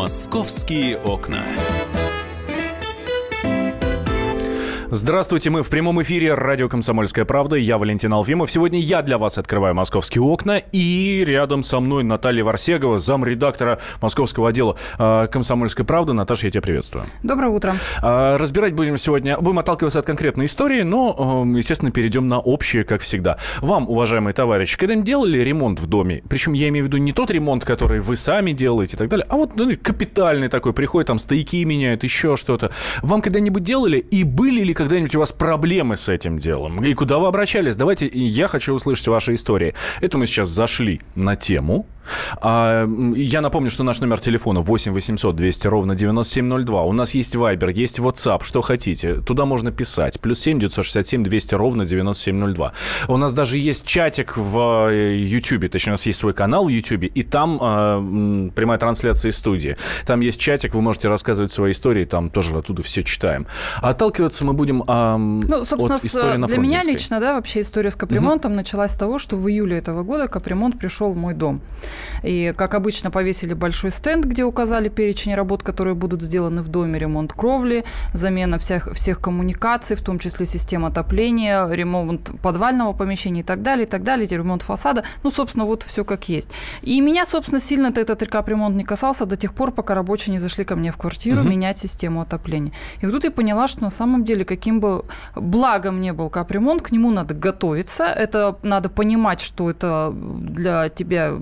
Московские окна. Здравствуйте, мы в прямом эфире радио «Комсомольская правда». Я Валентин Алфимов. Сегодня я для вас открываю московские окна. И рядом со мной Наталья Варсегова, замредактора московского отдела э, «Комсомольской правды». Наташа, я тебя приветствую. Доброе утро. Э, разбирать будем сегодня, будем отталкиваться от конкретной истории, но, э, естественно, перейдем на общее, как всегда. Вам, уважаемые товарищи, когда-нибудь делали ремонт в доме? Причем я имею в виду не тот ремонт, который вы сами делаете и так далее, а вот ну, капитальный такой, приходит, там стояки меняют, еще что-то. Вам когда-нибудь делали? И были ли когда-нибудь у вас проблемы с этим делом? И куда вы обращались? Давайте, я хочу услышать ваши истории. Это мы сейчас зашли на тему. А, я напомню, что наш номер телефона 8 800 200 ровно 9702. У нас есть Viber, есть WhatsApp, что хотите. Туда можно писать. Плюс 7 967 200 ровно 9702. У нас даже есть чатик в YouTube, точнее, у нас есть свой канал в YouTube, и там э, прямая трансляция из студии. Там есть чатик, вы можете рассказывать свои истории, там тоже оттуда все читаем. А отталкиваться мы будем э, ну, собственно, от истории на для меня лично, да, вообще история с капремонтом угу. началась с того, что в июле этого года капремонт пришел в мой дом. И, как обычно, повесили большой стенд, где указали перечень работ, которые будут сделаны в доме. Ремонт кровли, замена всех, всех коммуникаций, в том числе систем отопления, ремонт подвального помещения и так далее, и так далее, ремонт фасада. Ну, собственно, вот все как есть. И меня, собственно, сильно этот капремонт не касался до тех пор, пока рабочие не зашли ко мне в квартиру угу. менять систему отопления. И вот тут я поняла, что на самом деле, каким бы благом не был капремонт, к нему надо готовиться. Это надо понимать, что это для тебя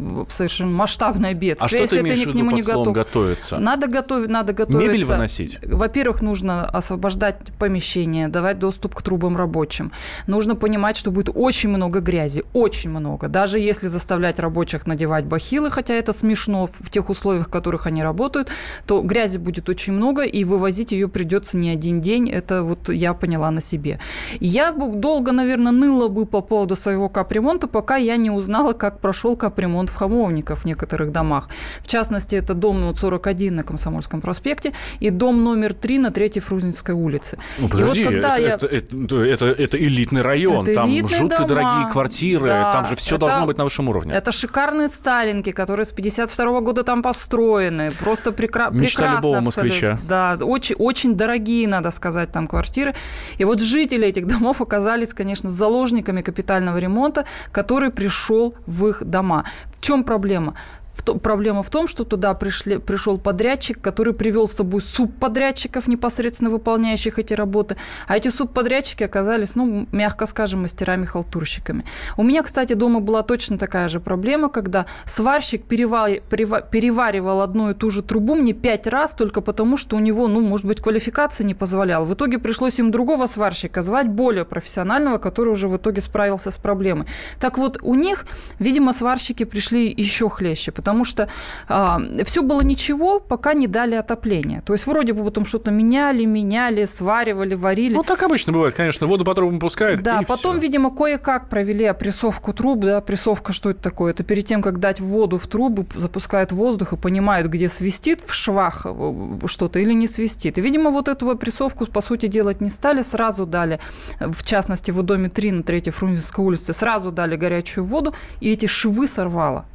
совершенно масштабное бедствие. А что если ты имеешь ты в виду под не готовиться? Надо, готовить, надо готовиться. Мебель выносить? Во-первых, нужно освобождать помещение, давать доступ к трубам рабочим. Нужно понимать, что будет очень много грязи, очень много. Даже если заставлять рабочих надевать бахилы, хотя это смешно в тех условиях, в которых они работают, то грязи будет очень много, и вывозить ее придется не один день. Это вот я поняла на себе. Я долго, наверное, ныла бы по поводу своего капремонта, пока я не узнала, как прошел капремонт в Хамовниках в некоторых домах. В частности, это дом 41 на Комсомольском проспекте и дом номер 3 на Третьей Фрунзенской улице. Ну, подожди, вот это, я... это, это, это, это элитный район, это там жутко дома. дорогие квартиры, да, там же все это, должно быть на высшем уровне. Это шикарные сталинки, которые с 52 года там построены, просто прекра... Мечта прекрасно. любого москвича. Да, очень, очень дорогие, надо сказать, там квартиры. И вот жители этих домов оказались, конечно, заложниками капитального ремонта, который пришел в их дома. В чем проблема? Проблема в том, что туда пришли, пришел подрядчик, который привел с собой субподрядчиков, непосредственно выполняющих эти работы. А эти субподрядчики оказались, ну, мягко скажем, мастерами-халтурщиками. У меня, кстати, дома была точно такая же проблема, когда сварщик перевар... переваривал одну и ту же трубу мне пять раз только потому, что у него, ну, может быть, квалификация не позволяла. В итоге пришлось им другого сварщика звать, более профессионального, который уже в итоге справился с проблемой. Так вот, у них, видимо, сварщики пришли еще хлеще, потому потому что а, все было ничего, пока не дали отопление. То есть вроде бы потом что-то меняли, меняли, сваривали, варили. Ну, так обычно бывает, конечно. Воду по трубам пускают, Да, потом, все. видимо, кое-как провели опрессовку труб. Да, опрессовка, что это такое? Это перед тем, как дать воду в трубы, запускают воздух и понимают, где свистит в швах э, что-то или не свистит. И, видимо, вот эту опрессовку, по сути, делать не стали, сразу дали, в частности, в доме 3 на 3 Фрунзенской улице, сразу дали горячую воду, и эти швы сорвало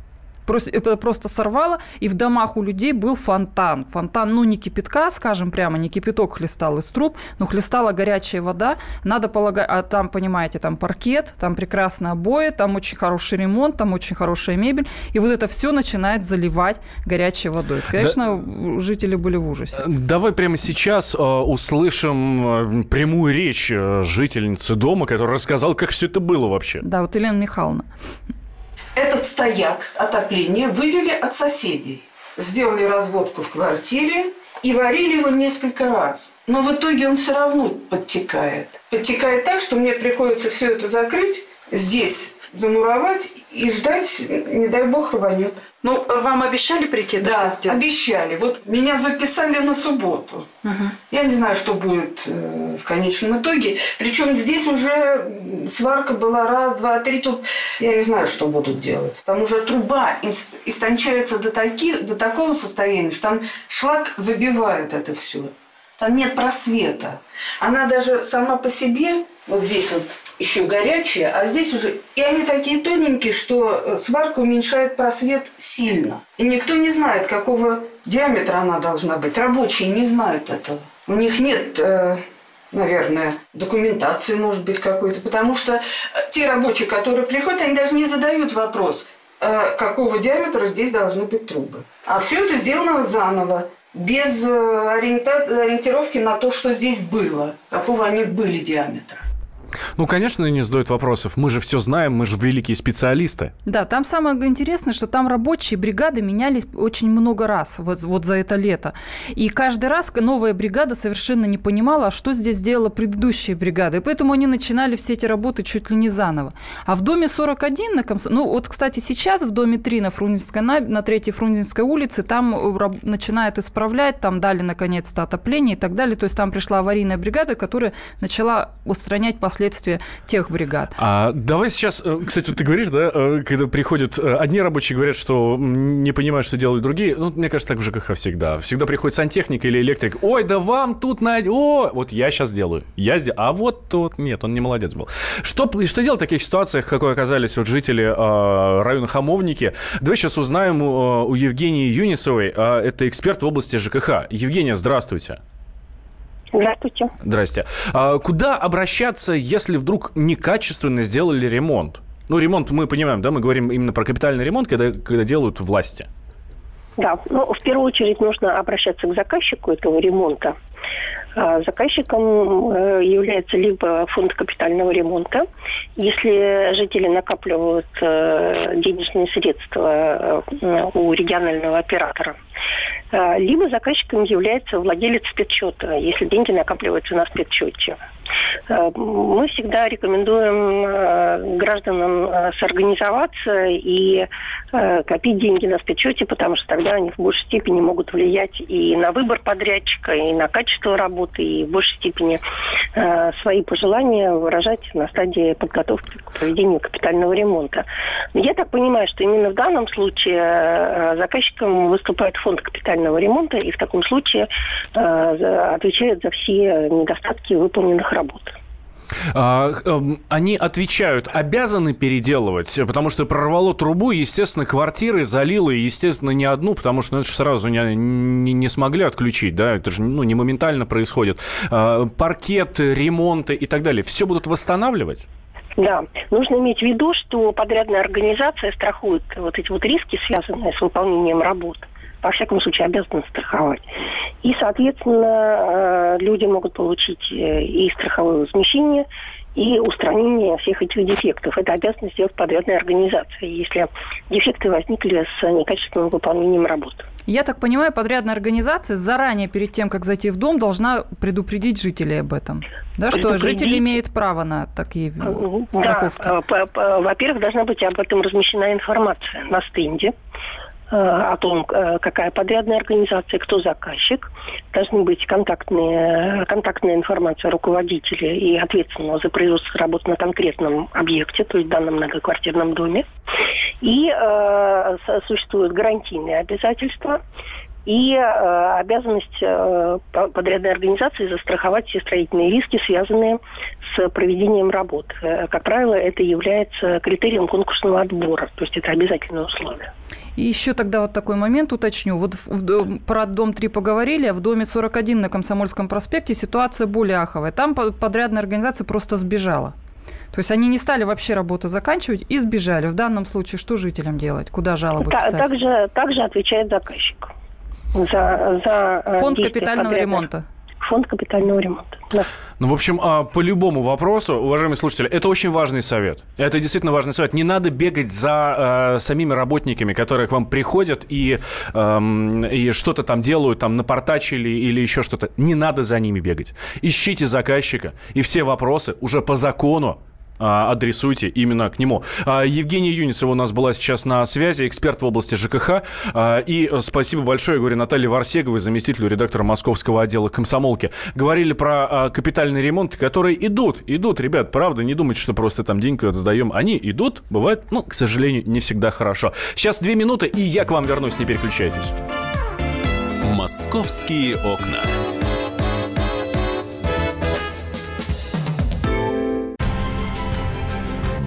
просто, просто сорвало, и в домах у людей был фонтан. Фонтан, ну, не кипятка, скажем прямо, не кипяток хлестал из труб, но хлестала горячая вода. Надо полагать, а там, понимаете, там паркет, там прекрасные обои, там очень хороший ремонт, там очень хорошая мебель, и вот это все начинает заливать горячей водой. Конечно, да, жители были в ужасе. Давай прямо сейчас э, услышим э, прямую речь э, жительницы дома, которая рассказала, как все это было вообще. Да, вот Елена Михайловна. Этот стояк отопления вывели от соседей. Сделали разводку в квартире и варили его несколько раз. Но в итоге он все равно подтекает. Подтекает так, что мне приходится все это закрыть, здесь замуровать и ждать, не дай бог, рванет. Ну, вам обещали прийти? Да, сделать? обещали. Вот меня записали на субботу. Угу. Я не знаю, что будет э, в конечном итоге. Причем здесь уже сварка была раз, два, три. Тут я не знаю, что будут делать. Там уже труба истончается до, таки, до такого состояния, что там шлак забивает это все. Там нет просвета. Она даже сама по себе, вот здесь вот еще горячая, а здесь уже... И они такие тоненькие, что э, сварка уменьшает просвет сильно. И никто не знает, какого диаметра она должна быть. Рабочие не знают этого. У них нет э, наверное, документации, может быть, какой-то. Потому что э, те рабочие, которые приходят, они даже не задают вопрос, какого диаметра здесь должны быть трубы. А все это сделано заново, без э, ориентировки на то, что здесь было, какого они были диаметра. Ну, конечно, не задают вопросов. Мы же все знаем, мы же великие специалисты. Да, там самое интересное, что там рабочие бригады менялись очень много раз вот, вот за это лето. И каждый раз новая бригада совершенно не понимала, а что здесь делала предыдущая бригада. И поэтому они начинали все эти работы чуть ли не заново. А в доме 41 на Комс... Ну, вот, кстати, сейчас в доме 3 на Фрунзенской, на, на 3 Фрунзенской улице там э, начинают исправлять, там дали наконец-то отопление и так далее. То есть там пришла аварийная бригада, которая начала устранять последствия последствия тех бригад. А давай сейчас, э, кстати, вот ты говоришь, да, э, когда приходят, э, одни рабочие говорят, что не понимают, что делают другие, ну, мне кажется, так в ЖКХ всегда. Всегда приходит сантехник или электрик, ой, да вам тут на... О, вот я сейчас делаю, я сделаю, а вот тот, нет, он не молодец был. Что, что делать в таких ситуациях, какой оказались вот жители э, района Хамовники? Давай сейчас узнаем у, Евгении Юнисовой, э, это эксперт в области ЖКХ. Евгения, здравствуйте. Здравствуйте. Здрасте. А куда обращаться, если вдруг некачественно сделали ремонт? Ну, ремонт мы понимаем, да, мы говорим именно про капитальный ремонт, когда, когда делают власти. Да, ну, в первую очередь нужно обращаться к заказчику этого ремонта. А, заказчиком э, является либо фонд капитального ремонта. Если жители накапливают э, денежные средства э, у регионального оператора, либо заказчиком является владелец спецсчета, если деньги накапливаются на спецсчете. Мы всегда рекомендуем гражданам сорганизоваться и копить деньги на спецсчете, потому что тогда они в большей степени могут влиять и на выбор подрядчика, и на качество работы и в большей степени э, свои пожелания выражать на стадии подготовки к проведению капитального ремонта. Я так понимаю, что именно в данном случае э, заказчиком выступает фонд капитального ремонта и в таком случае э, отвечает за все недостатки выполненных работ. А, эм, они отвечают, обязаны переделывать, потому что прорвало трубу, естественно, квартиры залило, естественно, не одну, потому что ну, это же сразу не, не, не смогли отключить, да, это же ну, не моментально происходит. А, паркет, ремонты и так далее, все будут восстанавливать? Да, нужно иметь в виду, что подрядная организация страхует вот эти вот риски, связанные с выполнением работ во всяком случае, обязаны страховать. И, соответственно, э, люди могут получить э, и страховое возмещение, и устранение всех этих дефектов. Это обязанность сделать подрядная организация, если дефекты возникли с некачественным выполнением работ. Я так понимаю, подрядная организация заранее, перед тем, как зайти в дом, должна предупредить жителей об этом. Да, что жители имеют право на такие э, страховки. Да, во-первых, должна быть об этом размещена информация на стенде. Э, о том, э, какая подрядная организация, кто заказчик. Должны быть контактные, контактная информация руководителя и ответственного за производство работ на конкретном объекте, то есть в данном многоквартирном доме. И э, существуют гарантийные обязательства и э, обязанность э, подрядной организации застраховать все строительные риски, связанные с проведением работ. Э, как правило, это является критерием конкурсного отбора, то есть это обязательное условие. И еще тогда вот такой момент уточню. Вот в, в, про дом 3 поговорили, а в доме 41 на Комсомольском проспекте ситуация более аховая. Там подрядная организация просто сбежала. То есть они не стали вообще работу заканчивать и сбежали. В данном случае что жителям делать? Куда жалобы писать? Также, также отвечает заказчик за, за э, Фонд капитального подрядных. ремонта. Фонд капитального ремонта. Да. Ну, в общем, а, по любому вопросу, уважаемые слушатели, это очень важный совет. Это действительно важный совет. Не надо бегать за э, самими работниками, которые к вам приходят и, э, и что-то там делают, там напортачили или еще что-то. Не надо за ними бегать. Ищите заказчика, и все вопросы уже по закону адресуйте именно к нему. А, Евгения Юнисова у нас была сейчас на связи, эксперт в области ЖКХ. А, и спасибо большое, говорю, Наталье Варсеговой, заместителю редактора московского отдела комсомолки. Говорили про капитальный ремонт, которые идут, идут, ребят, правда, не думайте, что просто там деньги отсдаем. Они идут, бывает, ну, к сожалению, не всегда хорошо. Сейчас две минуты, и я к вам вернусь, не переключайтесь. «Московские окна».